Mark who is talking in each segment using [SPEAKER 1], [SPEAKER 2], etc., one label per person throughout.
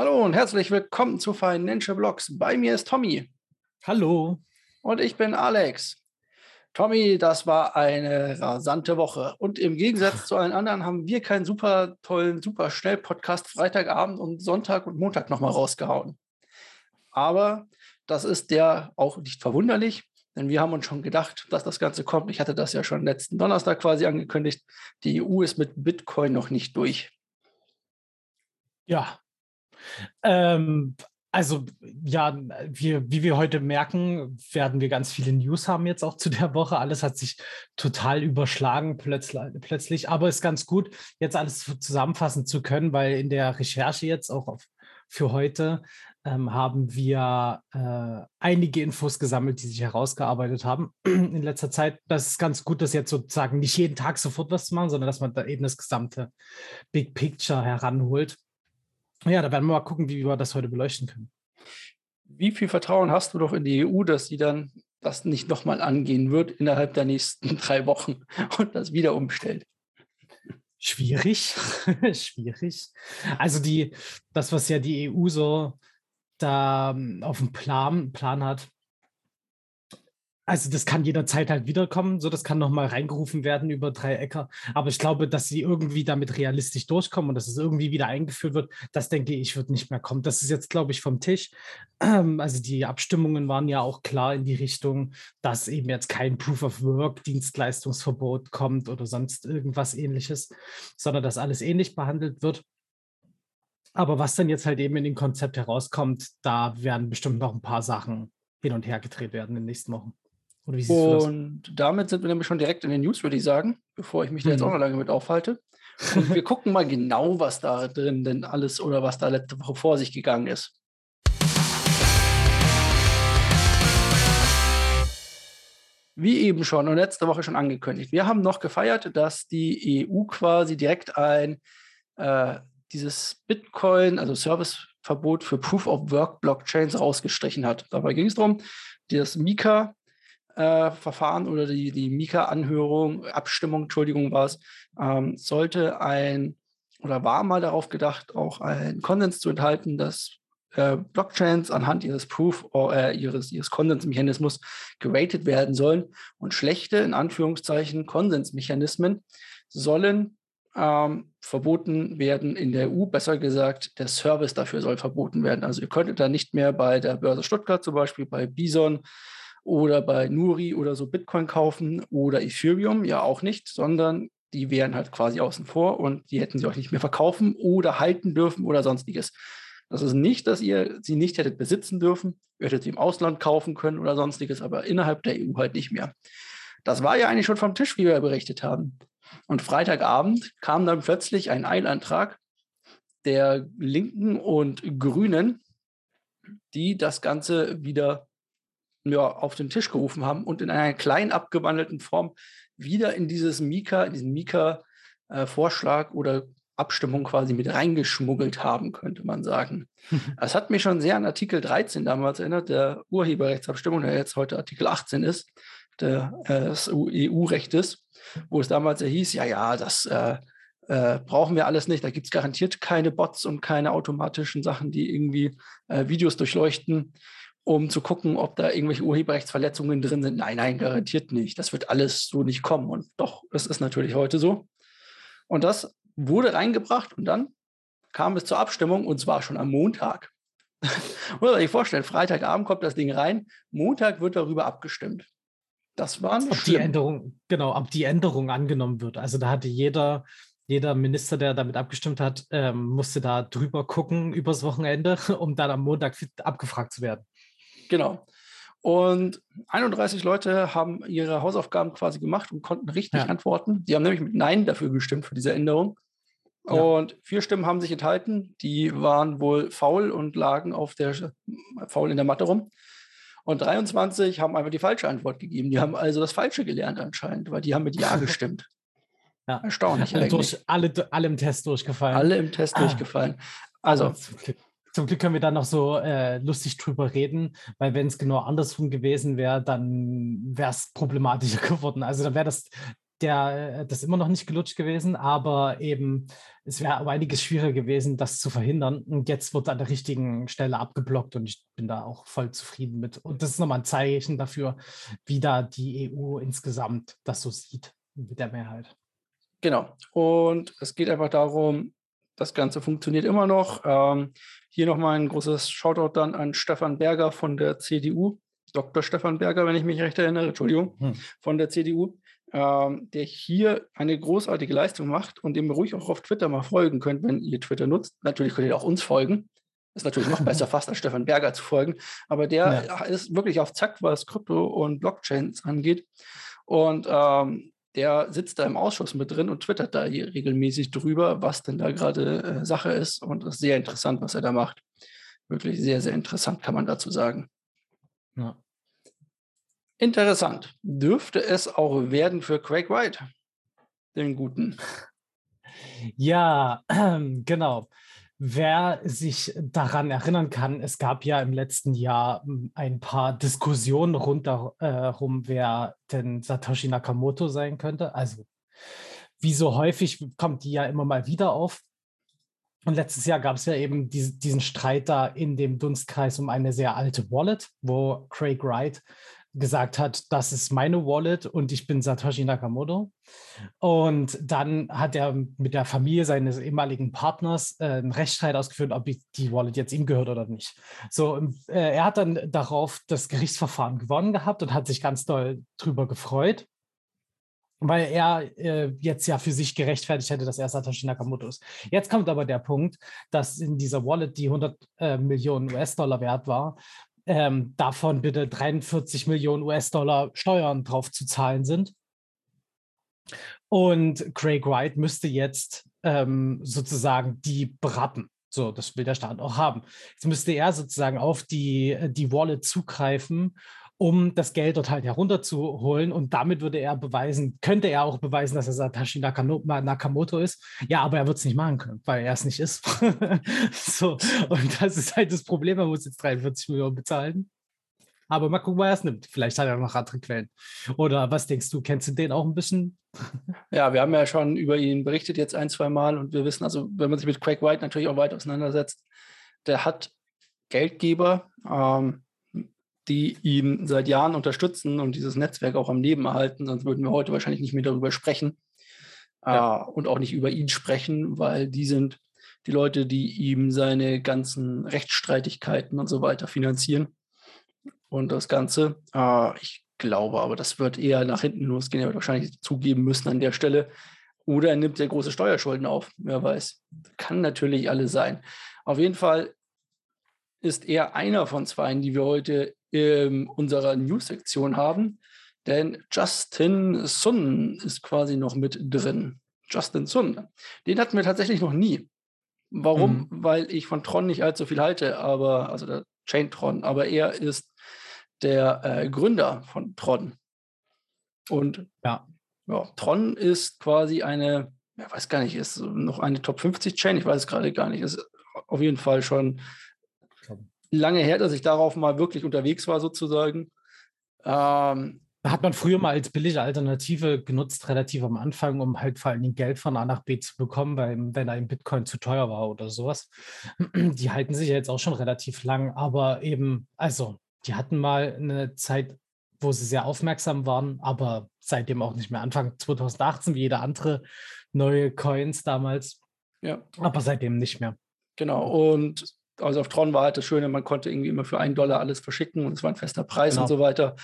[SPEAKER 1] Hallo und herzlich willkommen zu Financial Blogs. Bei mir ist Tommy.
[SPEAKER 2] Hallo.
[SPEAKER 1] Und ich bin Alex. Tommy, das war eine rasante Woche. Und im Gegensatz zu allen anderen haben wir keinen super tollen, super schnell Podcast Freitagabend und Sonntag und Montag nochmal rausgehauen. Aber das ist ja auch nicht verwunderlich, denn wir haben uns schon gedacht, dass das Ganze kommt. Ich hatte das ja schon letzten Donnerstag quasi angekündigt. Die EU ist mit Bitcoin noch nicht durch.
[SPEAKER 2] Ja. Ähm, also ja, wir, wie wir heute merken, werden wir ganz viele News haben jetzt auch zu der Woche. Alles hat sich total überschlagen plötzlich, aber ist ganz gut, jetzt alles zusammenfassen zu können, weil in der Recherche jetzt auch auf, für heute ähm, haben wir äh, einige Infos gesammelt, die sich herausgearbeitet haben in letzter Zeit. Das ist ganz gut, dass jetzt sozusagen nicht jeden Tag sofort was zu machen, sondern dass man da eben das gesamte Big Picture heranholt. Ja, da werden wir mal gucken, wie wir das heute beleuchten können.
[SPEAKER 1] Wie viel Vertrauen hast du doch in die EU, dass sie dann das nicht nochmal angehen wird innerhalb der nächsten drei Wochen und das wieder umstellt?
[SPEAKER 2] Schwierig, schwierig. Also die, das, was ja die EU so da ähm, auf dem Plan, Plan hat, also das kann jederzeit halt wiederkommen, so das kann nochmal reingerufen werden über drei Äcker. Aber ich glaube, dass sie irgendwie damit realistisch durchkommen und dass es irgendwie wieder eingeführt wird, das denke ich, wird nicht mehr kommen. Das ist jetzt, glaube ich, vom Tisch. Also die Abstimmungen waren ja auch klar in die Richtung, dass eben jetzt kein Proof of Work, Dienstleistungsverbot kommt oder sonst irgendwas ähnliches, sondern dass alles ähnlich behandelt wird. Aber was dann jetzt halt eben in dem Konzept herauskommt, da werden bestimmt noch ein paar Sachen hin und her gedreht werden in den nächsten Wochen.
[SPEAKER 1] Und damit sind wir nämlich schon direkt in den News, würde ich sagen, bevor ich mich da jetzt auch mhm. noch lange mit aufhalte. Und wir gucken mal genau, was da drin denn alles oder was da letzte Woche vor sich gegangen ist. Wie eben schon und letzte Woche schon angekündigt, wir haben noch gefeiert, dass die EU quasi direkt ein äh, dieses Bitcoin, also Serviceverbot für Proof of Work Blockchains rausgestrichen hat. Dabei ging es darum, das Mika äh, Verfahren oder die, die Mika-Anhörung, Abstimmung, Entschuldigung, war es, ähm, sollte ein oder war mal darauf gedacht, auch einen Konsens zu enthalten, dass äh, Blockchains anhand ihres Proof äh, ihres, ihres Konsensmechanismus geratet werden sollen und schlechte, in Anführungszeichen, Konsensmechanismen sollen ähm, verboten werden in der EU. Besser gesagt, der Service dafür soll verboten werden. Also ihr könntet da nicht mehr bei der Börse Stuttgart zum Beispiel, bei Bison oder bei Nuri oder so Bitcoin kaufen oder Ethereum, ja auch nicht, sondern die wären halt quasi außen vor und die hätten sie auch nicht mehr verkaufen oder halten dürfen oder sonstiges. Das ist nicht, dass ihr sie nicht hättet besitzen dürfen. Ihr hättet sie im Ausland kaufen können oder sonstiges, aber innerhalb der EU halt nicht mehr. Das war ja eigentlich schon vom Tisch, wie wir berichtet haben. Und Freitagabend kam dann plötzlich ein Eilantrag der Linken und Grünen, die das Ganze wieder ja, auf den Tisch gerufen haben und in einer klein abgewandelten Form wieder in dieses Mika, in diesen Mika-Vorschlag äh, oder Abstimmung quasi mit reingeschmuggelt haben, könnte man sagen. Das hat mich schon sehr an Artikel 13 damals erinnert, der Urheberrechtsabstimmung, der jetzt heute Artikel 18 ist, der, äh, des EU-Rechtes, wo es damals ja hieß, ja, ja, das äh, äh, brauchen wir alles nicht. Da gibt es garantiert keine Bots und keine automatischen Sachen, die irgendwie äh, Videos durchleuchten um zu gucken, ob da irgendwelche Urheberrechtsverletzungen drin sind. Nein, nein, garantiert nicht. Das wird alles so nicht kommen. Und doch, das ist natürlich heute so. Und das wurde reingebracht und dann kam es zur Abstimmung und zwar schon am Montag. Muss man sich vorstellen, Freitagabend kommt das Ding rein, Montag wird darüber abgestimmt. Das war nicht
[SPEAKER 2] ob die Änderung, genau, ob die Änderung angenommen wird. Also da hatte jeder, jeder Minister, der damit abgestimmt hat, ähm, musste da drüber gucken übers Wochenende, um dann am Montag abgefragt zu werden.
[SPEAKER 1] Genau. Und 31 Leute haben ihre Hausaufgaben quasi gemacht und konnten richtig ja. antworten. Die haben nämlich mit Nein dafür gestimmt, für diese Änderung. Ja. Und vier Stimmen haben sich enthalten. Die waren wohl faul und lagen auf der faul in der Matte rum. Und 23 haben einfach die falsche Antwort gegeben. Die haben also das Falsche gelernt anscheinend, weil die haben mit Ja gestimmt.
[SPEAKER 2] Ja. Erstaunlich. Alle, durch, alle, alle im Test durchgefallen.
[SPEAKER 1] Alle im Test ah. durchgefallen. Also,
[SPEAKER 2] zum Glück können wir da noch so äh, lustig drüber reden, weil wenn es genau andersrum gewesen wäre, dann wäre es problematischer geworden. Also dann wäre das der, das ist immer noch nicht gelutscht gewesen, aber eben, es wäre aber einiges schwieriger gewesen, das zu verhindern. Und jetzt wird an der richtigen Stelle abgeblockt und ich bin da auch voll zufrieden mit. Und das ist nochmal ein Zeichen dafür, wie da die EU insgesamt das so sieht mit der Mehrheit.
[SPEAKER 1] Genau. Und es geht einfach darum, das Ganze funktioniert immer noch. Ähm, hier nochmal ein großes Shoutout dann an Stefan Berger von der CDU, Dr. Stefan Berger, wenn ich mich recht erinnere, Entschuldigung, hm. von der CDU, ähm, der hier eine großartige Leistung macht und dem ihr ruhig auch auf Twitter mal folgen könnt, wenn ihr Twitter nutzt. Natürlich könnt ihr auch uns folgen. Ist natürlich noch besser, fast als Stefan Berger zu folgen. Aber der ja. ist wirklich auf Zack, was Krypto und Blockchains angeht. Und ähm, der sitzt da im Ausschuss mit drin und twittert da hier regelmäßig drüber, was denn da gerade äh, Sache ist. Und das ist sehr interessant, was er da macht. Wirklich sehr, sehr interessant, kann man dazu sagen. Ja. Interessant. Dürfte es auch werden für Craig White, den Guten.
[SPEAKER 2] Ja, äh, genau. Wer sich daran erinnern kann, es gab ja im letzten Jahr hm, ein paar Diskussionen rundherum, äh, wer denn Satoshi Nakamoto sein könnte. Also, wie so häufig kommt die ja immer mal wieder auf. Und letztes Jahr gab es ja eben diese, diesen Streit da in dem Dunstkreis um eine sehr alte Wallet, wo Craig Wright gesagt hat, das ist meine Wallet und ich bin Satoshi Nakamoto. Und dann hat er mit der Familie seines ehemaligen Partners äh, einen Rechtsstreit ausgeführt, ob die Wallet jetzt ihm gehört oder nicht. So, äh, er hat dann darauf das Gerichtsverfahren gewonnen gehabt und hat sich ganz doll drüber gefreut weil er äh, jetzt ja für sich gerechtfertigt hätte, dass er Satoshi Nakamoto ist. Jetzt kommt aber der Punkt, dass in dieser Wallet, die 100 äh, Millionen US-Dollar wert war, ähm, davon bitte 43 Millionen US-Dollar Steuern drauf zu zahlen sind. Und Craig Wright müsste jetzt ähm, sozusagen die beraten. So, das will der Staat auch haben. Jetzt müsste er sozusagen auf die, die Wallet zugreifen um das Geld dort halt herunterzuholen. Und damit würde er beweisen, könnte er auch beweisen, dass er Satoshi Nakamoto ist. Ja, aber er wird es nicht machen können, weil er es nicht ist. so, und das ist halt das Problem. Er muss jetzt 43 Millionen bezahlen. Aber mal gucken, wo er es nimmt. Vielleicht hat er noch andere Quellen. Oder was denkst du? Kennst du den auch ein bisschen?
[SPEAKER 1] Ja, wir haben ja schon über ihn berichtet jetzt ein, zwei Mal und wir wissen also, wenn man sich mit Craig White natürlich auch weit auseinandersetzt, der hat Geldgeber, ähm, die ihn seit Jahren unterstützen und dieses Netzwerk auch am Leben erhalten. Sonst würden wir heute wahrscheinlich nicht mehr darüber sprechen ja. äh, und auch nicht über ihn sprechen, weil die sind die Leute, die ihm seine ganzen Rechtsstreitigkeiten und so weiter finanzieren. Und das Ganze, äh, ich glaube aber, das wird eher nach hinten losgehen. Er wird wahrscheinlich zugeben müssen an der Stelle. Oder er nimmt sehr große Steuerschulden auf. Wer weiß. Kann natürlich alles sein. Auf jeden Fall ist er einer von zwei, die wir heute in unserer News-Sektion haben. Denn Justin Sun ist quasi noch mit drin. Justin Sun. Den hatten wir tatsächlich noch nie. Warum? Mhm. Weil ich von Tron nicht allzu viel halte, aber, also der Chain Tron, aber er ist der äh, Gründer von Tron. Und ja. ja, Tron ist quasi eine, ich weiß gar nicht, ist noch eine Top 50 Chain, ich weiß es gerade gar nicht, ist auf jeden Fall schon lange her, dass ich darauf mal wirklich unterwegs war, sozusagen.
[SPEAKER 2] Ähm, hat man früher mal als billige Alternative genutzt, relativ am Anfang, um halt vor allen Dingen Geld von A nach B zu bekommen, weil, wenn ein Bitcoin zu teuer war oder sowas. Die halten sich ja jetzt auch schon relativ lang, aber eben, also, die hatten mal eine Zeit, wo sie sehr aufmerksam waren, aber seitdem auch nicht mehr. Anfang 2018, wie jeder andere neue Coins damals. Ja. Aber seitdem nicht mehr.
[SPEAKER 1] Genau. Und also auf Tron war halt das Schöne, man konnte irgendwie immer für einen Dollar alles verschicken und es war ein fester Preis genau. und so weiter.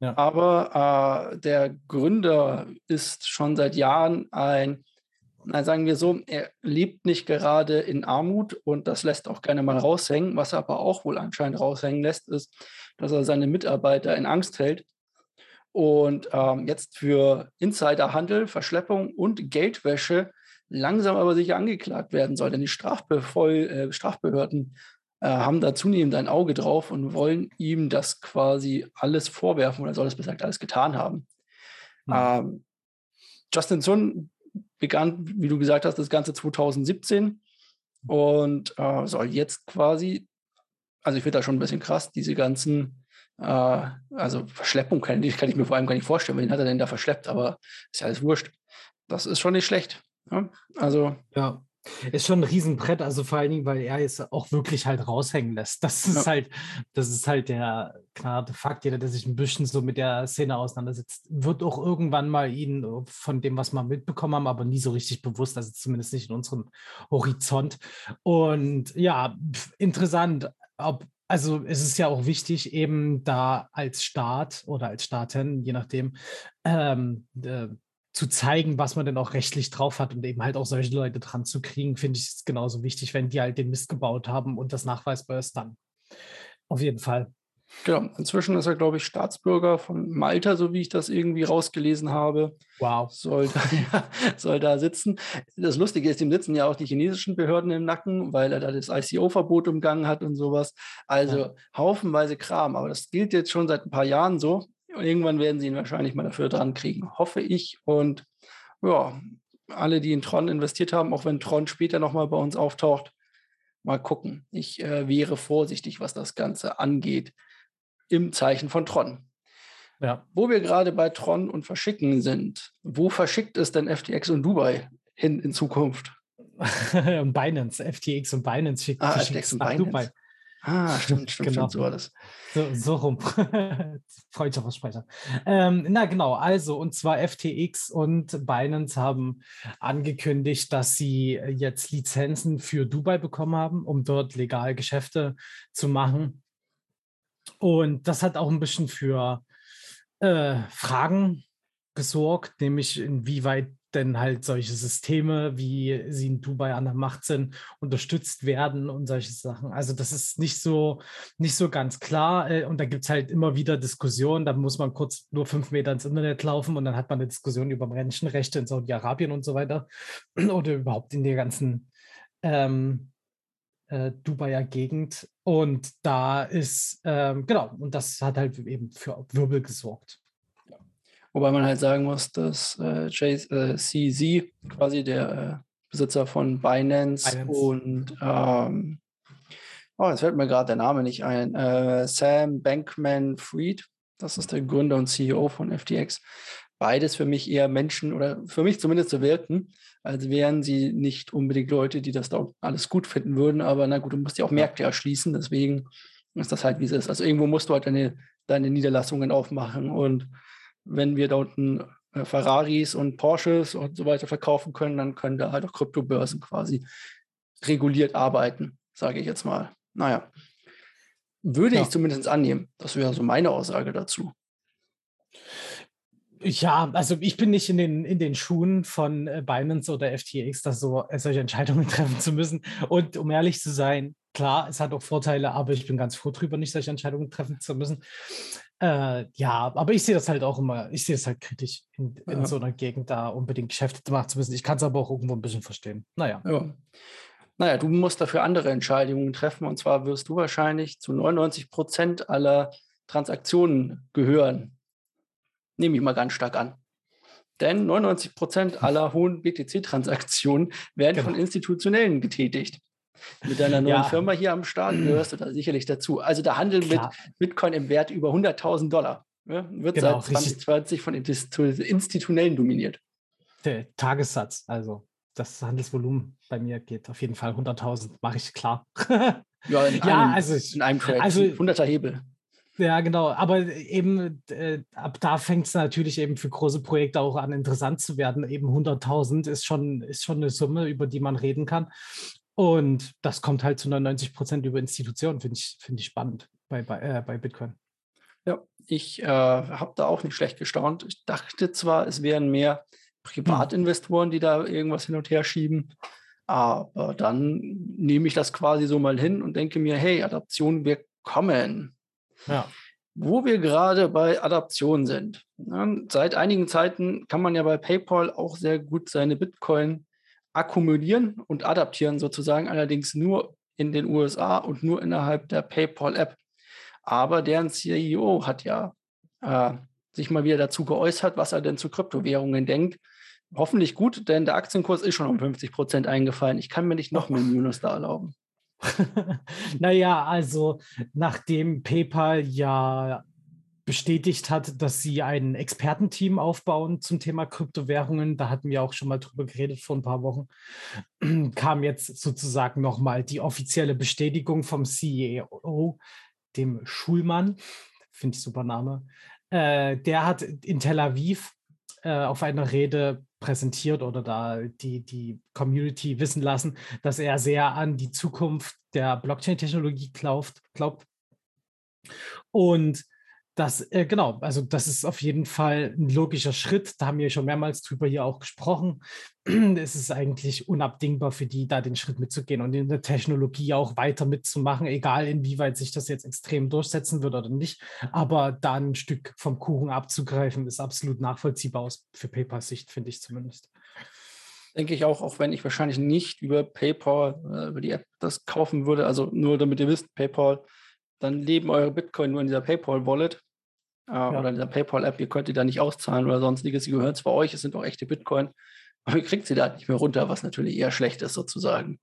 [SPEAKER 1] Ja. Aber äh, der Gründer ist schon seit Jahren ein, na, sagen wir so, er lebt nicht gerade in Armut und das lässt auch gerne mal raushängen. Was er aber auch wohl anscheinend raushängen lässt, ist, dass er seine Mitarbeiter in Angst hält und ähm, jetzt für Insiderhandel, Verschleppung und Geldwäsche langsam aber sicher angeklagt werden soll. Denn die Strafbevoll, äh, Strafbehörden äh, haben da zunehmend ein Auge drauf und wollen ihm das quasi alles vorwerfen oder soll es besser alles getan haben. Mhm. Ähm, Justin Sun begann, wie du gesagt hast, das Ganze 2017 und äh, soll jetzt quasi, also ich finde das schon ein bisschen krass, diese ganzen Äh, also Verschleppung kann, kann, ich mir vor allem gar nicht vorstellen. Wen hat er denn da verschleppt? Aber ist ja alles wurscht. Das ist schon nicht schlecht. Ja? Also.
[SPEAKER 2] Ja. Ist schon ein Riesenbrett, also vor allen Dingen, weil er es auch wirklich halt raushängen lässt. Das ist ja. halt, das ist halt der klare Fakt. Jeder, der sich ein bisschen so mit der Szene auseinandersetzt, wird auch irgendwann mal ihn von dem, was wir mitbekommen haben, aber nie so richtig bewusst, also zumindest nicht in unserem Horizont. Und ja, interessant, ob also es ist ja auch wichtig, eben da als Staat oder als Staaten, je nachdem, ähm, äh, zu zeigen, was man denn auch rechtlich drauf hat und eben halt auch solche Leute dran zu kriegen, finde ich es genauso wichtig, wenn die halt den Mist gebaut haben und das nachweisbar ist dann. Auf jeden Fall.
[SPEAKER 1] Genau, inzwischen ist er, glaube ich, Staatsbürger von Malta, so wie ich das irgendwie rausgelesen habe.
[SPEAKER 2] Wow.
[SPEAKER 1] Soll da, ja, soll da sitzen. Das Lustige ist, ihm sitzen ja auch die chinesischen Behörden im Nacken, weil er da das ICO-Verbot umgangen hat und sowas. Also ja. haufenweise Kram. Aber das gilt jetzt schon seit ein paar Jahren so. Irgendwann werden sie ihn wahrscheinlich mal dafür dran kriegen, hoffe ich. Und ja, alle, die in Tron investiert haben, auch wenn Tron später nochmal bei uns auftaucht, mal gucken. Ich äh, wäre vorsichtig, was das Ganze angeht, im Zeichen von Tron. Ja. Wo wir gerade bei Tron und Verschicken sind, wo verschickt es denn FTX und Dubai hin in Zukunft?
[SPEAKER 2] Binance, FTX und Binance schickt
[SPEAKER 1] ah, FTX und Binance. Dubai. Ah, stimmt, stimmt, genau. stimmt, so war das.
[SPEAKER 2] So, so rum. Freudscher Versprecher. Ähm, na genau, also und zwar FTX und Binance haben angekündigt, dass sie jetzt Lizenzen für Dubai bekommen haben, um dort legal Geschäfte zu machen. Und das hat auch ein bisschen für äh, Fragen gesorgt, nämlich inwieweit denn halt solche Systeme, wie sie in Dubai an der Macht sind, unterstützt werden und solche Sachen. Also das ist nicht so, nicht so ganz klar. Äh, und da gibt es halt immer wieder Diskussionen. Da muss man kurz nur fünf Meter ins Internet laufen und dann hat man eine Diskussion über Menschenrechte in Saudi-Arabien und so weiter. Oder überhaupt in der ganzen ähm, äh, Dubaier Gegend. Und da ist, ähm, genau, und das hat halt eben für Wirbel gesorgt.
[SPEAKER 1] Wobei man halt sagen muss, dass äh, JCZ, äh, quasi der äh, Besitzer von Binance, Binance. und ähm, oh, jetzt fällt mir gerade der Name nicht ein, äh, Sam Bankman Fried, das ist der Gründer und CEO von FTX. Beides für mich eher Menschen oder für mich zumindest so wirken, als wären sie nicht unbedingt Leute, die das da alles gut finden würden. Aber na gut, du musst ja auch Märkte erschließen, deswegen ist das halt, wie es ist. Also irgendwo musst du halt deine, deine Niederlassungen aufmachen und wenn wir da unten äh, Ferraris und Porsches und so weiter verkaufen können, dann können da halt auch Kryptobörsen quasi reguliert arbeiten, sage ich jetzt mal. Naja, würde ja. ich zumindest annehmen. Das wäre so meine Aussage dazu.
[SPEAKER 2] Ja, also ich bin nicht in den, in den Schuhen von äh, Binance oder FTX, das so äh, solche Entscheidungen treffen zu müssen. Und um ehrlich zu sein, klar, es hat auch Vorteile, aber ich bin ganz froh drüber, nicht solche Entscheidungen treffen zu müssen. Äh, ja, aber ich sehe das halt auch immer, ich sehe es halt kritisch, in, in ja. so einer Gegend da unbedingt Geschäfte machen zu müssen. Ich kann es aber auch irgendwo ein bisschen verstehen. Naja.
[SPEAKER 1] Ja. Naja, du musst dafür andere Entscheidungen treffen und zwar wirst du wahrscheinlich zu 99 Prozent aller Transaktionen gehören. Nehme ich mal ganz stark an. Denn 99 Prozent aller hohen BTC-Transaktionen werden genau. von Institutionellen getätigt. Mit deiner neuen ja. Firma hier am Start gehörst du da sicherlich dazu. Also der Handel Klar. mit Bitcoin im Wert über 100.000 Dollar ja, wird genau, seit 2020 von Institutionellen dominiert.
[SPEAKER 2] Der Tagessatz, also das Handelsvolumen bei mir geht auf jeden Fall 100.000, mache ich klar.
[SPEAKER 1] ja, in einem, ja, also, in einem Trade, also, 100er Hebel.
[SPEAKER 2] Ja, genau. Aber eben äh, ab da fängt es natürlich eben für große Projekte auch an, interessant zu werden. Eben 100.000 ist schon, ist schon eine Summe, über die man reden kann. Und das kommt halt zu 99 Prozent über Institutionen, finde ich, find ich spannend bei, bei, äh, bei Bitcoin.
[SPEAKER 1] Ja, ich äh, habe da auch nicht schlecht gestaunt. Ich dachte zwar, es wären mehr Privatinvestoren, die da irgendwas hin und her schieben, aber dann nehme ich das quasi so mal hin und denke mir, hey, Adaption, wir kommen. Ja. Wo wir gerade bei Adaption sind. Ja, seit einigen Zeiten kann man ja bei PayPal auch sehr gut seine Bitcoin akkumulieren und adaptieren sozusagen, allerdings nur in den USA und nur innerhalb der PayPal-App. Aber deren CEO hat ja äh, sich mal wieder dazu geäußert, was er denn zu Kryptowährungen denkt. Hoffentlich gut, denn der Aktienkurs ist schon um 50 Prozent eingefallen. Ich kann mir nicht noch mehr Minus da erlauben.
[SPEAKER 2] naja, also nachdem PayPal ja bestätigt hat, dass sie ein Expertenteam aufbauen zum Thema Kryptowährungen. Da hatten wir auch schon mal drüber geredet vor ein paar Wochen. Kam jetzt sozusagen nochmal die offizielle Bestätigung vom CEO, dem Schulmann, finde ich super Name. Äh, der hat in Tel Aviv äh, auf einer Rede präsentiert oder da die, die Community wissen lassen, dass er sehr an die Zukunft der Blockchain-Technologie glaubt, glaubt. Und das, äh, genau, also das ist auf jeden Fall ein logischer Schritt. Da haben wir schon mehrmals drüber hier auch gesprochen. es ist eigentlich unabdingbar für die, da den Schritt mitzugehen und in der Technologie auch weiter mitzumachen, egal inwieweit sich das jetzt extrem durchsetzen wird oder nicht. Aber da ein Stück vom Kuchen abzugreifen, ist absolut nachvollziehbar aus, für PayPals Sicht, finde ich zumindest.
[SPEAKER 1] Denke ich auch, auch wenn ich wahrscheinlich nicht über PayPal, äh, über die App das kaufen würde. Also nur damit ihr wisst, PayPal, dann leben eure Bitcoin nur in dieser PayPal-Wallet ja. oder dieser PayPal-App. Ihr könnt die da nicht auszahlen oder sonstiges. Sie gehören zwar euch, es sind auch echte Bitcoin, aber ihr kriegt sie da nicht mehr runter, was natürlich eher schlecht ist sozusagen.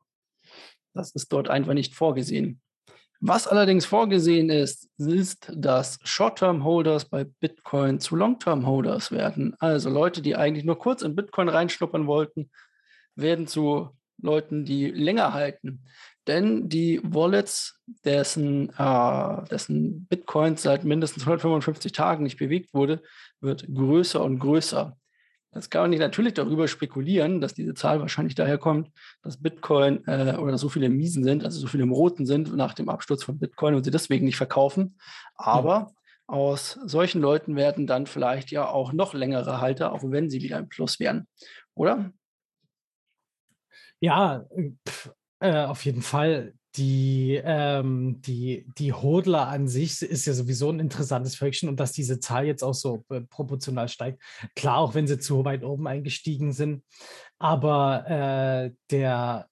[SPEAKER 1] Das ist dort einfach nicht vorgesehen. Was allerdings vorgesehen ist, ist, dass Short-Term-Holders bei Bitcoin zu Long-Term-Holders werden. Also Leute, die eigentlich nur kurz in Bitcoin reinschnuppern wollten, werden zu Leuten, die länger halten. Denn die Wallets, dessen, äh, dessen Bitcoins seit mindestens 155 Tagen nicht bewegt wurde, wird größer und größer. Jetzt kann man natürlich darüber spekulieren, dass diese Zahl wahrscheinlich daher kommt, dass Bitcoin äh, oder so viele Miesen sind, also so viele im Roten sind nach dem Absturz von Bitcoin und sie deswegen nicht verkaufen. Aber hm. aus solchen Leuten werden dann vielleicht ja auch noch längere Halter, auch wenn sie wieder im Plus wären, oder?
[SPEAKER 2] Ja, pff, äh, auf jeden Fall die, ähm, die, die Hodler an sich ist ja sowieso ein interessantes Völkchen und dass diese Zahl jetzt auch so äh, proportional steigt. Klar, auch wenn sie zu weit oben eingestiegen sind. Aber äh, der,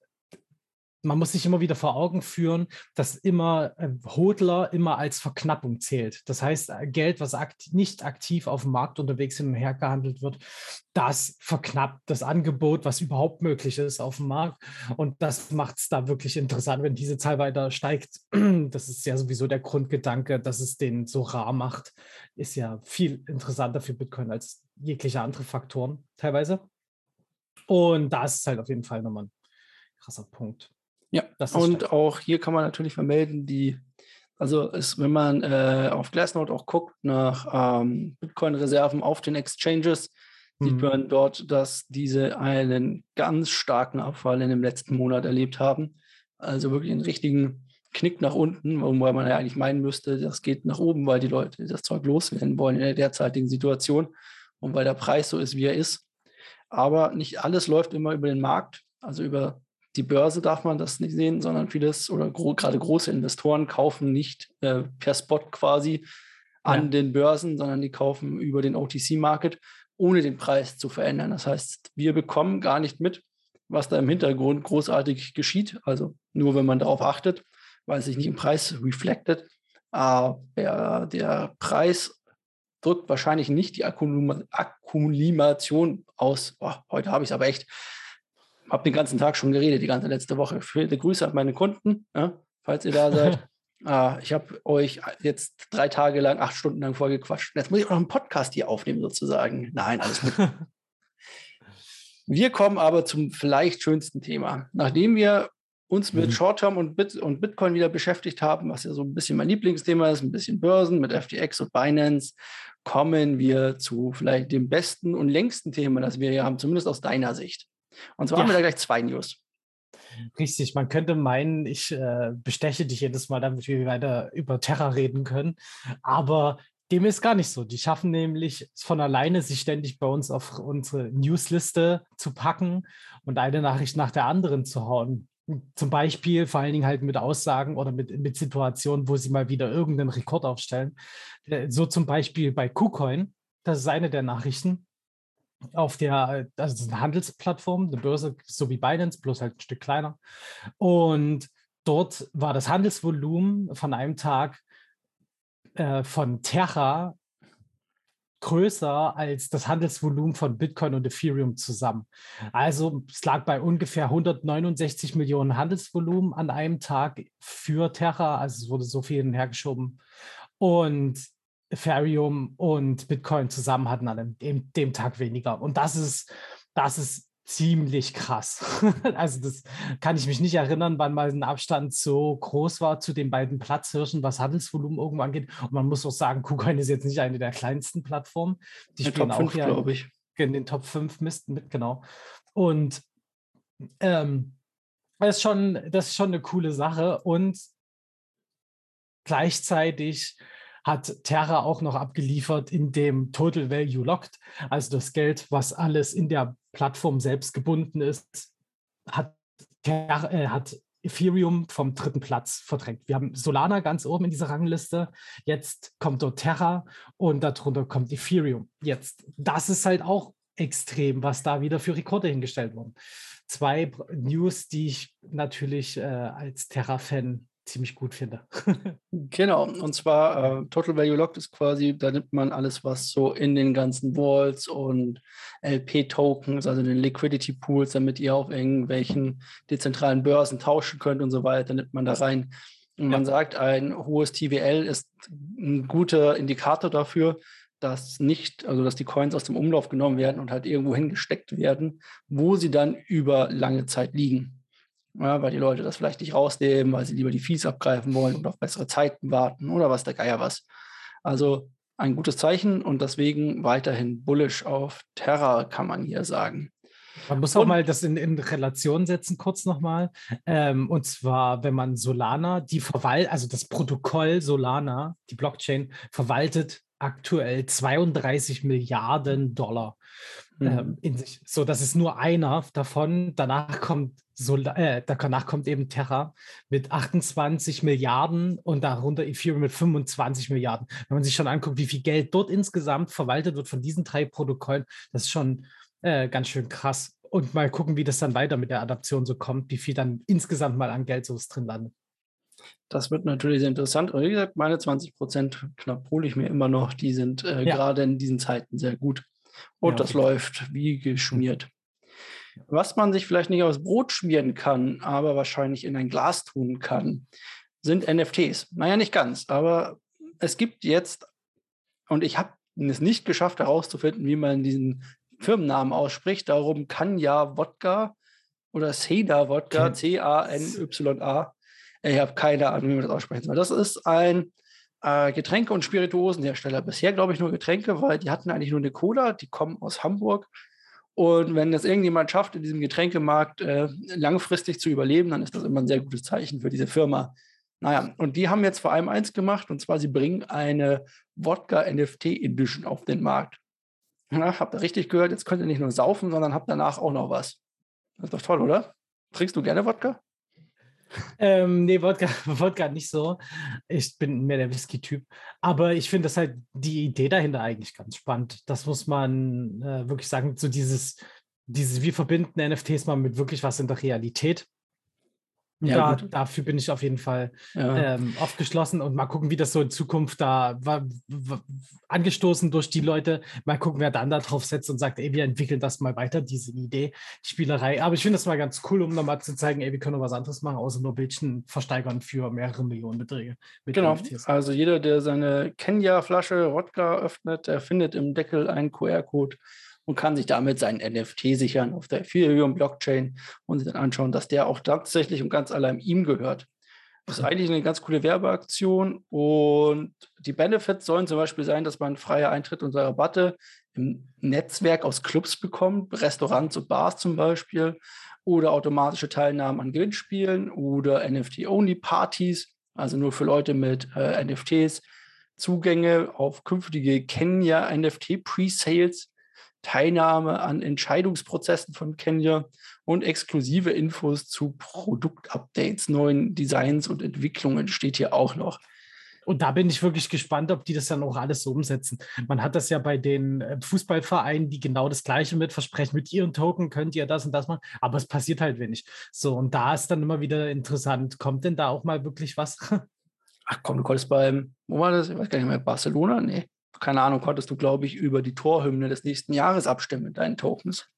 [SPEAKER 2] man muss sich immer wieder vor Augen führen, dass immer äh, Hodler immer als Verknappung zählt. Das heißt, äh, Geld, was akt nicht aktiv auf dem Markt unterwegs hin und her gehandelt wird, das verknappt das Angebot, was überhaupt möglich ist auf dem Markt. Und das macht es da wirklich interessant, wenn diese Zahl weiter steigt. Das ist ja sowieso der Grundgedanke, dass es den so rar macht, ist ja viel interessanter für Bitcoin als jegliche andere Faktoren teilweise. Und da ist es halt auf jeden Fall nochmal ein krasser Punkt.
[SPEAKER 1] Ja, und stark. auch hier kann man natürlich vermelden, die, also ist, wenn man äh, auf Glassnode auch guckt nach ähm, Bitcoin-Reserven auf den Exchanges, mhm. sieht man dort, dass diese einen ganz starken Abfall in dem letzten Monat erlebt haben. Also wirklich einen richtigen Knick nach unten, wobei man ja eigentlich meinen müsste, das geht nach oben, weil die Leute das Zeug loswerden wollen in der derzeitigen Situation und weil der Preis so ist, wie er ist. Aber nicht alles läuft immer über den Markt, also über die Börse darf man das nicht sehen, sondern vieles oder gro gerade große Investoren kaufen nicht äh, per Spot quasi an ja. den Börsen, sondern die kaufen über den OTC-Market, ohne den Preis zu verändern. Das heißt, wir bekommen gar nicht mit, was da im Hintergrund großartig geschieht. Also nur wenn man darauf achtet, weil es sich nicht im Preis reflected. Aber der Preis drückt wahrscheinlich nicht die Akkumulation aus. Oh, heute habe ich es aber echt habe den ganzen Tag schon geredet, die ganze letzte Woche. Viele Grüße an meine Kunden, ja, falls ihr da seid. ah, ich habe euch jetzt drei Tage lang, acht Stunden lang vorgequatscht. Jetzt muss ich auch noch einen Podcast hier aufnehmen, sozusagen. Nein, alles gut. wir kommen aber zum vielleicht schönsten Thema. Nachdem wir uns mit mhm. Short-Term und, Bit und Bitcoin wieder beschäftigt haben, was ja so ein bisschen mein Lieblingsthema ist, ein bisschen Börsen mit FTX und Binance, kommen wir zu vielleicht dem besten und längsten Thema, das wir hier haben, zumindest aus deiner Sicht. Und zwar ja. haben wir da gleich zwei News.
[SPEAKER 2] Richtig, man könnte meinen, ich äh, besteche dich jedes Mal, damit wir weiter über Terra reden können. Aber dem ist gar nicht so. Die schaffen nämlich von alleine, sich ständig bei uns auf unsere Newsliste zu packen und eine Nachricht nach der anderen zu hauen. Zum Beispiel vor allen Dingen halt mit Aussagen oder mit, mit Situationen, wo sie mal wieder irgendeinen Rekord aufstellen. Äh, so zum Beispiel bei KuCoin, das ist eine der Nachrichten auf der, also das ist eine Handelsplattform, eine Börse, so wie Binance, bloß halt ein Stück kleiner. Und dort war das Handelsvolumen von einem Tag äh, von Terra größer als das Handelsvolumen von Bitcoin und Ethereum zusammen. Also es lag bei ungefähr 169 Millionen Handelsvolumen an einem Tag für Terra. Also es wurde so viel hinhergeschoben. Und Ethereum und Bitcoin zusammen hatten an dem, dem Tag weniger. Und das ist, das ist ziemlich krass. also das kann ich mich nicht erinnern, wann mal ein Abstand so groß war zu den beiden Platzhirschen, was Handelsvolumen irgendwo angeht. Und man muss auch sagen, KuCoin ist jetzt nicht eine der kleinsten Plattformen. Die spielen Top auch 5, ja ich. in den Top 5 mit, mit genau. Und ähm, das, ist schon, das ist schon eine coole Sache. Und gleichzeitig hat Terra auch noch abgeliefert in dem Total Value Locked, also das Geld, was alles in der Plattform selbst gebunden ist, hat, Terra, äh, hat Ethereum vom dritten Platz verdrängt. Wir haben Solana ganz oben in dieser Rangliste. Jetzt kommt dort Terra und darunter kommt Ethereum. Jetzt, das ist halt auch extrem, was da wieder für Rekorde hingestellt wurden. Zwei News, die ich natürlich äh, als Terra-Fan ziemlich gut finde.
[SPEAKER 1] genau, und zwar äh, Total Value Locked ist quasi, da nimmt man alles, was so in den ganzen Walls und LP-Tokens, also den Liquidity Pools, damit ihr auf irgendwelchen dezentralen Börsen tauschen könnt und so weiter, nimmt man da rein. Und man sagt, ein hohes TVL ist ein guter Indikator dafür, dass nicht, also dass die Coins aus dem Umlauf genommen werden und halt irgendwo hingesteckt werden, wo sie dann über lange Zeit liegen ja, weil die Leute das vielleicht nicht rausnehmen, weil sie lieber die Fees abgreifen wollen und auf bessere Zeiten warten oder was der Geier was. Also ein gutes Zeichen und deswegen weiterhin bullish auf Terra, kann man hier sagen.
[SPEAKER 2] Man muss auch und, mal das in, in Relation setzen, kurz nochmal. Ähm, und zwar, wenn man Solana, die verwaltet, also das Protokoll Solana, die Blockchain, verwaltet aktuell 32 Milliarden Dollar mhm. ähm, in sich. So, das ist nur einer davon. Danach kommt, Sol äh, danach kommt eben Terra mit 28 Milliarden und darunter Ethereum mit 25 Milliarden. Wenn man sich schon anguckt, wie viel Geld dort insgesamt verwaltet wird von diesen drei Protokollen, das ist schon äh, ganz schön krass. Und mal gucken, wie das dann weiter mit der Adaption so kommt, wie viel dann insgesamt mal an Geld so drin landet.
[SPEAKER 1] Das wird natürlich sehr interessant. Und wie gesagt, meine 20 Prozent knapp hole ich mir immer noch. Die sind äh, ja. gerade in diesen Zeiten sehr gut. Und ja, das läuft wie geschmiert. Was man sich vielleicht nicht aufs Brot schmieren kann, aber wahrscheinlich in ein Glas tun kann, sind NFTs. Naja, nicht ganz, aber es gibt jetzt, und ich habe es nicht geschafft herauszufinden, wie man diesen Firmennamen ausspricht. Darum kann ja Wodka oder Seda Wodka, C-A-N-Y-A. Ich habe keine Ahnung, wie man das aussprechen soll. Das ist ein äh, Getränke- und Spirituosenhersteller. Bisher glaube ich nur Getränke, weil die hatten eigentlich nur eine Cola, die kommen aus Hamburg. Und wenn das irgendjemand schafft, in diesem Getränkemarkt äh, langfristig zu überleben, dann ist das immer ein sehr gutes Zeichen für diese Firma. Naja, und die haben jetzt vor allem eins gemacht, und zwar sie bringen eine Wodka NFT Edition auf den Markt. Na, habt ihr richtig gehört, jetzt könnt ihr nicht nur saufen, sondern habt danach auch noch was. Das ist doch toll, oder? Trinkst du gerne Wodka?
[SPEAKER 2] Ähm, nee, Wodka, Wodka nicht so. Ich bin mehr der Whisky-Typ. Aber ich finde das halt die Idee dahinter eigentlich ganz spannend. Das muss man äh, wirklich sagen. So dieses, dieses, wir verbinden NFTs mal mit wirklich was in der Realität. Ja, da, dafür bin ich auf jeden Fall ja. ähm, aufgeschlossen und mal gucken, wie das so in Zukunft da war, angestoßen durch die Leute. Mal gucken, wer dann da drauf setzt und sagt, ey, wir entwickeln das mal weiter, diese Idee, die Spielerei. Aber ich finde das mal ganz cool, um nochmal zu zeigen, ey, wir können noch was anderes machen, außer nur Bildchen versteigern für mehrere Millionen Beträge.
[SPEAKER 1] genau. NFTs. Also jeder, der seine Kenya-Flasche Wodka öffnet, der findet im Deckel einen QR-Code und kann sich damit sein NFT sichern auf der Ethereum-Blockchain und sich dann anschauen, dass der auch tatsächlich und ganz allein ihm gehört. Das ist eigentlich eine ganz coole Werbeaktion und die Benefits sollen zum Beispiel sein, dass man freie Eintritt und Rabatte im Netzwerk aus Clubs bekommt, Restaurants und Bars zum Beispiel oder automatische Teilnahme an Gewinnspielen oder NFT-Only-Partys, also nur für Leute mit äh, NFTs, Zugänge auf künftige Kenya NFT-Presales Teilnahme an Entscheidungsprozessen von Kenya und exklusive Infos zu Produktupdates, neuen Designs und Entwicklungen steht hier auch noch.
[SPEAKER 2] Und da bin ich wirklich gespannt, ob die das dann auch alles so umsetzen. Man hat das ja bei den äh, Fußballvereinen, die genau das Gleiche mit versprechen, mit ihren Token könnt ihr das und das machen, aber es passiert halt wenig. So, und da ist dann immer wieder interessant, kommt denn da auch mal wirklich was?
[SPEAKER 1] Ach komm, du konntest beim, wo war das? Ich weiß gar nicht mehr, Barcelona? Nee, keine Ahnung, konntest du, glaube ich, über die Torhymne des nächsten Jahres abstimmen mit deinen Tokens.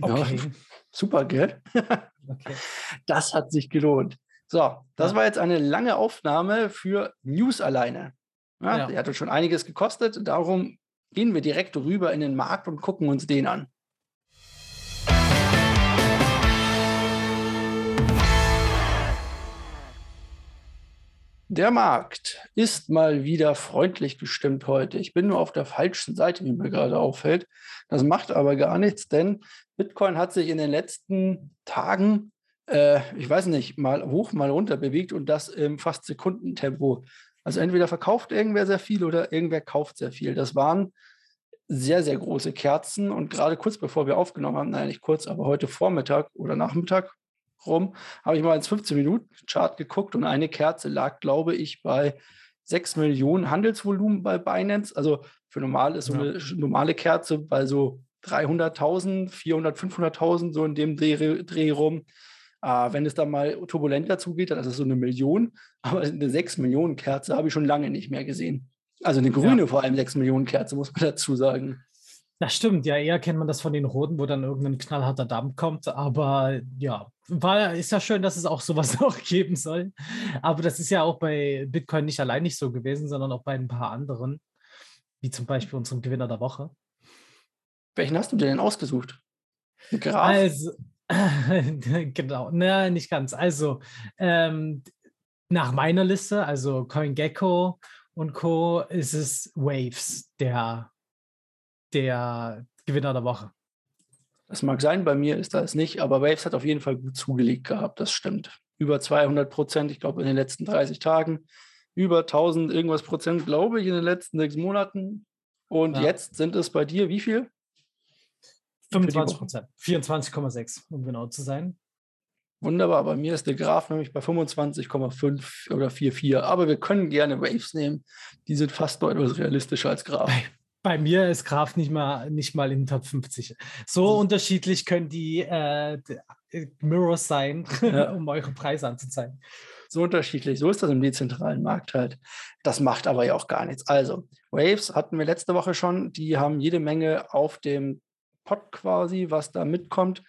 [SPEAKER 1] Okay. Ja, super, gell? okay. Das hat sich gelohnt. So, das ja. war jetzt eine lange Aufnahme für News alleine. Ja, ja. Die hat uns schon einiges gekostet. Darum gehen wir direkt rüber in den Markt und gucken uns den an. Der Markt ist mal wieder freundlich gestimmt heute. Ich bin nur auf der falschen Seite, wie mir gerade auffällt. Das macht aber gar nichts, denn Bitcoin hat sich in den letzten Tagen, äh, ich weiß nicht, mal hoch, mal runter bewegt und das im fast Sekundentempo. Also entweder verkauft irgendwer sehr viel oder irgendwer kauft sehr viel. Das waren sehr, sehr große Kerzen und gerade kurz bevor wir aufgenommen haben, nein, nicht kurz, aber heute Vormittag oder Nachmittag, rum, habe ich mal ins 15-Minuten-Chart geguckt und eine Kerze lag, glaube ich, bei 6 Millionen Handelsvolumen bei Binance. Also für normal ist so eine normale Kerze bei so 300.000, 400, 500.000, so in dem Dreh, Dreh rum. Äh, wenn es dann mal turbulenter zugeht, dann ist es so eine Million. Aber eine 6 Millionen Kerze habe ich schon lange nicht mehr gesehen. Also eine grüne ja. vor allem 6 Millionen Kerze, muss man dazu sagen.
[SPEAKER 2] Das stimmt, ja, eher kennt man das von den roten, wo dann irgendein knallharter Dampf kommt. Aber ja, war, ist ja schön, dass es auch sowas auch geben soll. Aber das ist ja auch bei Bitcoin nicht allein nicht so gewesen, sondern auch bei ein paar anderen, wie zum Beispiel unserem Gewinner der Woche.
[SPEAKER 1] Welchen hast du denn ausgesucht?
[SPEAKER 2] Graf? Also, genau, ne, nicht ganz. Also, ähm, nach meiner Liste, also CoinGecko und Co., ist es Waves, der der Gewinner der Woche.
[SPEAKER 1] Das mag sein, bei mir ist das nicht, aber Waves hat auf jeden Fall gut zugelegt gehabt, das stimmt. Über 200 Prozent, ich glaube, in den letzten 30 Tagen. Über 1000 irgendwas Prozent, glaube ich, in den letzten sechs Monaten. Und ja. jetzt sind es bei dir wie viel?
[SPEAKER 2] 25 Prozent. 24,6, um genau zu sein.
[SPEAKER 1] Wunderbar, bei mir ist der Graph nämlich bei 25,5 oder 4,4. Aber wir können gerne Waves nehmen. Die sind fast noch etwas realistischer als Graph.
[SPEAKER 2] Bei mir ist Graf nicht mal, nicht mal in den Top 50. So mhm. unterschiedlich können die äh, Mirrors sein, ja. um eure Preise anzuzeigen.
[SPEAKER 1] So unterschiedlich. So ist das im dezentralen Markt halt. Das macht aber ja auch gar nichts. Also, Waves hatten wir letzte Woche schon. Die haben jede Menge auf dem Pod quasi, was da mitkommt.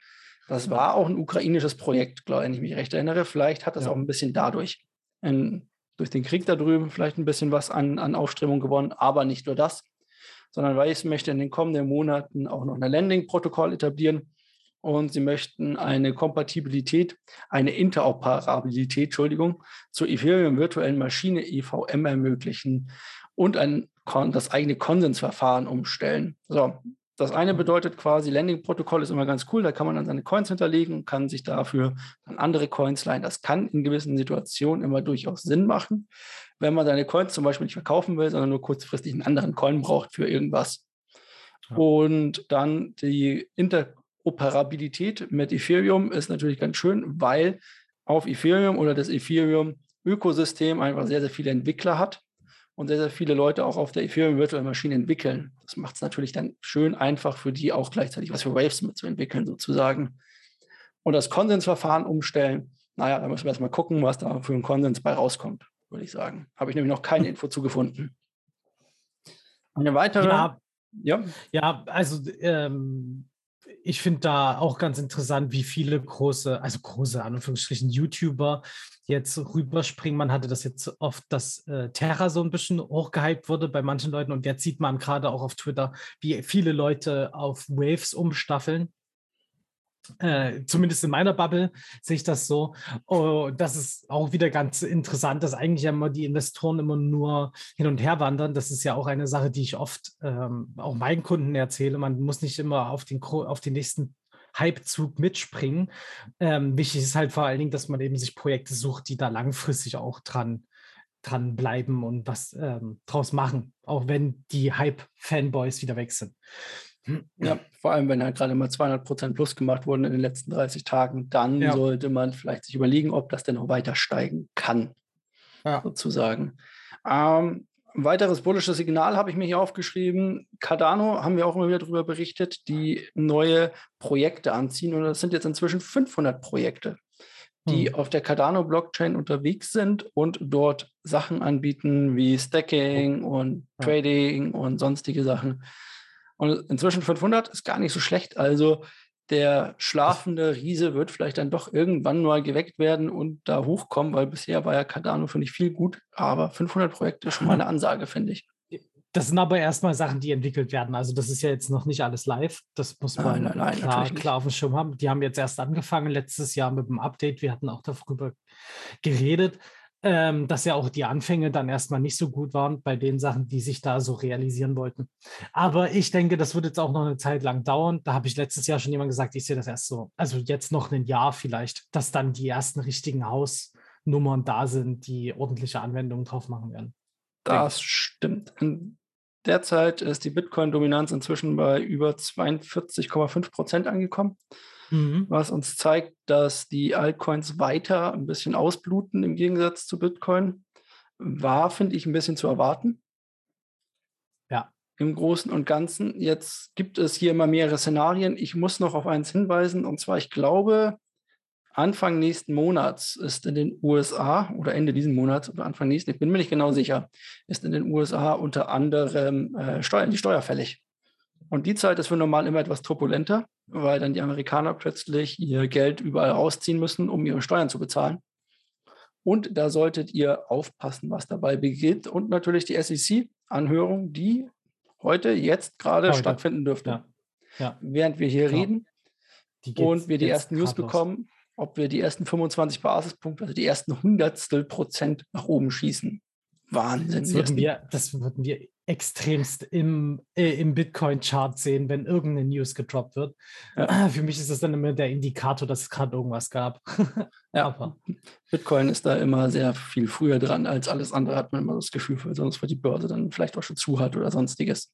[SPEAKER 1] Das war auch ein ukrainisches Projekt, glaube ich, wenn ich mich recht erinnere. Vielleicht hat das ja. auch ein bisschen dadurch, in, durch den Krieg da drüben, vielleicht ein bisschen was an, an Aufströmung gewonnen, aber nicht nur das sondern Weiß möchte in den kommenden Monaten auch noch ein Landing-Protokoll etablieren und sie möchten eine Kompatibilität, eine Interoperabilität, Entschuldigung, zur Ethereum virtuellen Maschine EVM ermöglichen und ein, das eigene Konsensverfahren umstellen. So, das eine bedeutet quasi, Landing-Protokoll ist immer ganz cool, da kann man dann seine Coins hinterlegen und kann sich dafür dann andere Coins leihen. Das kann in gewissen Situationen immer durchaus Sinn machen, wenn man seine Coins zum Beispiel nicht verkaufen will, sondern nur kurzfristig einen anderen Coin braucht für irgendwas. Ja. Und dann die Interoperabilität mit Ethereum ist natürlich ganz schön, weil auf Ethereum oder das Ethereum-Ökosystem einfach sehr, sehr viele Entwickler hat und sehr, sehr viele Leute auch auf der Ethereum Virtual Machine entwickeln. Das macht es natürlich dann schön einfach für die auch gleichzeitig was für Waves mitzuentwickeln, sozusagen. Und das Konsensverfahren umstellen, naja, da müssen wir erstmal gucken, was da für ein Konsens bei rauskommt, würde ich sagen. Habe ich nämlich noch keine Info zu gefunden.
[SPEAKER 2] Eine weitere. Ja, ja. ja also ähm, ich finde da auch ganz interessant, wie viele große, also große Anführungsstrichen YouTuber jetzt rüberspringen. Man hatte das jetzt oft, dass äh, Terra so ein bisschen hochgehypt wurde bei manchen Leuten und jetzt sieht man gerade auch auf Twitter, wie viele Leute auf Waves umstaffeln. Äh, zumindest in meiner Bubble sehe ich das so. Oh, das ist auch wieder ganz interessant, dass eigentlich immer die Investoren immer nur hin und her wandern. Das ist ja auch eine Sache, die ich oft ähm, auch meinen Kunden erzähle. Man muss nicht immer auf den, auf den nächsten Hypezug mitspringen. Ähm, wichtig ist halt vor allen Dingen, dass man eben sich Projekte sucht, die da langfristig auch dran, bleiben und was ähm, draus machen, auch wenn die Hype-Fanboys wieder weg sind.
[SPEAKER 1] Ja, vor allem, wenn halt gerade mal 200 Prozent plus gemacht wurden in den letzten 30 Tagen, dann ja. sollte man vielleicht sich überlegen, ob das denn noch weiter steigen kann, ja. sozusagen. Ähm, ein weiteres bullisches Signal habe ich mir hier aufgeschrieben. Cardano haben wir auch immer wieder darüber berichtet, die neue Projekte anziehen. Und das sind jetzt inzwischen 500 Projekte. die hm. auf der Cardano-Blockchain unterwegs sind und dort Sachen anbieten wie Stacking und ja. Trading und sonstige Sachen. Und inzwischen 500 ist gar nicht so schlecht. Also der schlafende Riese wird vielleicht dann doch irgendwann mal geweckt werden und da hochkommen, weil bisher war ja Cardano, finde ich, viel gut. Aber 500 Projekte ist schon mal eine Ansage, finde ich.
[SPEAKER 2] Das sind aber erstmal Sachen, die entwickelt werden. Also das ist ja jetzt noch nicht alles live. Das muss man nein, nein, nein, klar, klar auf dem Schirm haben. Die haben jetzt erst angefangen letztes Jahr mit dem Update. Wir hatten auch darüber geredet, ähm, dass ja auch die Anfänge dann erstmal nicht so gut waren bei den Sachen, die sich da so realisieren wollten. Aber ich denke, das wird jetzt auch noch eine Zeit lang dauern. Da habe ich letztes Jahr schon jemand gesagt, ich sehe das erst so, also jetzt noch ein Jahr vielleicht, dass dann die ersten richtigen Hausnummern da sind, die ordentliche Anwendungen drauf machen werden.
[SPEAKER 1] Das stimmt. Derzeit ist die Bitcoin-Dominanz inzwischen bei über 42,5 Prozent angekommen, mhm. was uns zeigt, dass die Altcoins weiter ein bisschen ausbluten im Gegensatz zu Bitcoin. War, finde ich, ein bisschen zu erwarten.
[SPEAKER 2] Ja.
[SPEAKER 1] Im Großen und Ganzen. Jetzt gibt es hier immer mehrere Szenarien. Ich muss noch auf eins hinweisen, und zwar, ich glaube, Anfang nächsten Monats ist in den USA oder Ende diesen Monats oder Anfang nächsten, ich bin mir nicht genau sicher, ist in den USA unter anderem äh, Steuern, die Steuer fällig. Und die Zeit ist für normal immer etwas turbulenter, weil dann die Amerikaner plötzlich ihr Geld überall rausziehen müssen, um ihre Steuern zu bezahlen. Und da solltet ihr aufpassen, was dabei beginnt. Und natürlich die SEC-Anhörung, die heute, jetzt gerade stattfinden dürfte. Ja. Ja. Während wir hier genau. reden und wir die ersten News bekommen, ob wir die ersten 25 Basispunkte, also die ersten Hundertstel Prozent nach oben schießen. Wahnsinn.
[SPEAKER 2] Das würden wir, das würden wir extremst im, äh, im Bitcoin-Chart sehen, wenn irgendeine News gedroppt wird. Ja. Für mich ist das dann immer der Indikator, dass es gerade irgendwas gab.
[SPEAKER 1] ja, Aber. Bitcoin ist da immer sehr viel früher dran als alles andere, hat man immer das Gefühl, weil sonst wird die Börse dann vielleicht auch schon zu hat oder sonstiges.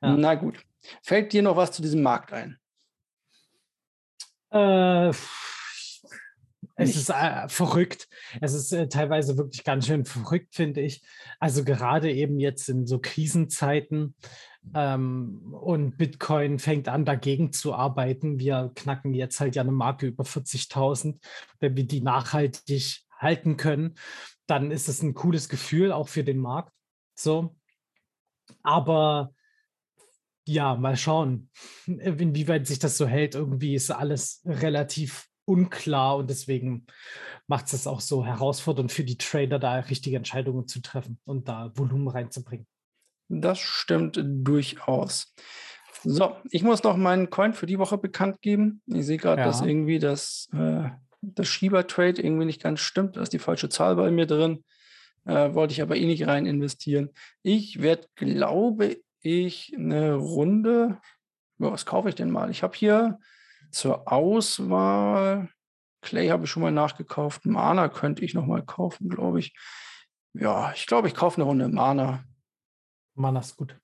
[SPEAKER 1] Ja. Na gut. Fällt dir noch was zu diesem Markt ein?
[SPEAKER 2] Äh, es ist äh, verrückt. Es ist äh, teilweise wirklich ganz schön verrückt, finde ich. Also gerade eben jetzt in so Krisenzeiten ähm, und Bitcoin fängt an, dagegen zu arbeiten. Wir knacken jetzt halt ja eine Marke über 40.000. Wenn wir die nachhaltig halten können, dann ist es ein cooles Gefühl auch für den Markt. So. Aber ja, mal schauen, inwieweit sich das so hält. Irgendwie ist alles relativ unklar und deswegen macht es auch so herausfordernd für die Trader, da richtige Entscheidungen zu treffen und da Volumen reinzubringen.
[SPEAKER 1] Das stimmt durchaus. So, ich muss noch meinen Coin für die Woche bekannt geben. Ich sehe gerade, ja. dass irgendwie das, äh, das Schieber-Trade irgendwie nicht ganz stimmt. Da ist die falsche Zahl bei mir drin. Äh, wollte ich aber eh nicht rein investieren. Ich werde, glaube ich, eine Runde. Was kaufe ich denn mal? Ich habe hier zur Auswahl, Clay habe ich schon mal nachgekauft. Mana könnte ich noch mal kaufen, glaube ich. Ja, ich glaube, ich kaufe eine Runde Mana.
[SPEAKER 2] Mana ist gut.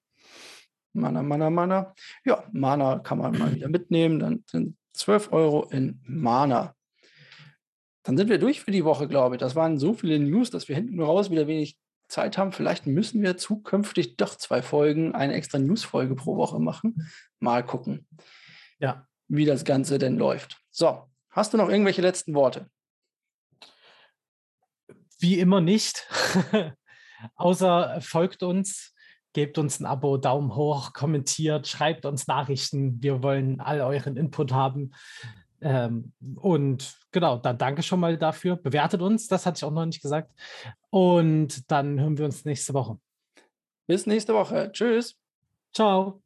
[SPEAKER 1] Mana, Mana, Mana. Ja, Mana kann man mal wieder mitnehmen. Dann sind 12 Euro in Mana. Dann sind wir durch für die Woche, glaube ich. Das waren so viele News, dass wir hinten raus wieder wenig Zeit haben. Vielleicht müssen wir zukünftig doch zwei Folgen, eine extra News-Folge pro Woche machen. Mal gucken. Ja wie das Ganze denn läuft. So, hast du noch irgendwelche letzten Worte?
[SPEAKER 2] Wie immer nicht. Außer folgt uns, gebt uns ein Abo, Daumen hoch, kommentiert, schreibt uns Nachrichten. Wir wollen all euren Input haben. Ähm, und genau, dann danke schon mal dafür. Bewertet uns, das hatte ich auch noch nicht gesagt. Und dann hören wir uns nächste Woche.
[SPEAKER 1] Bis nächste Woche. Tschüss.
[SPEAKER 2] Ciao.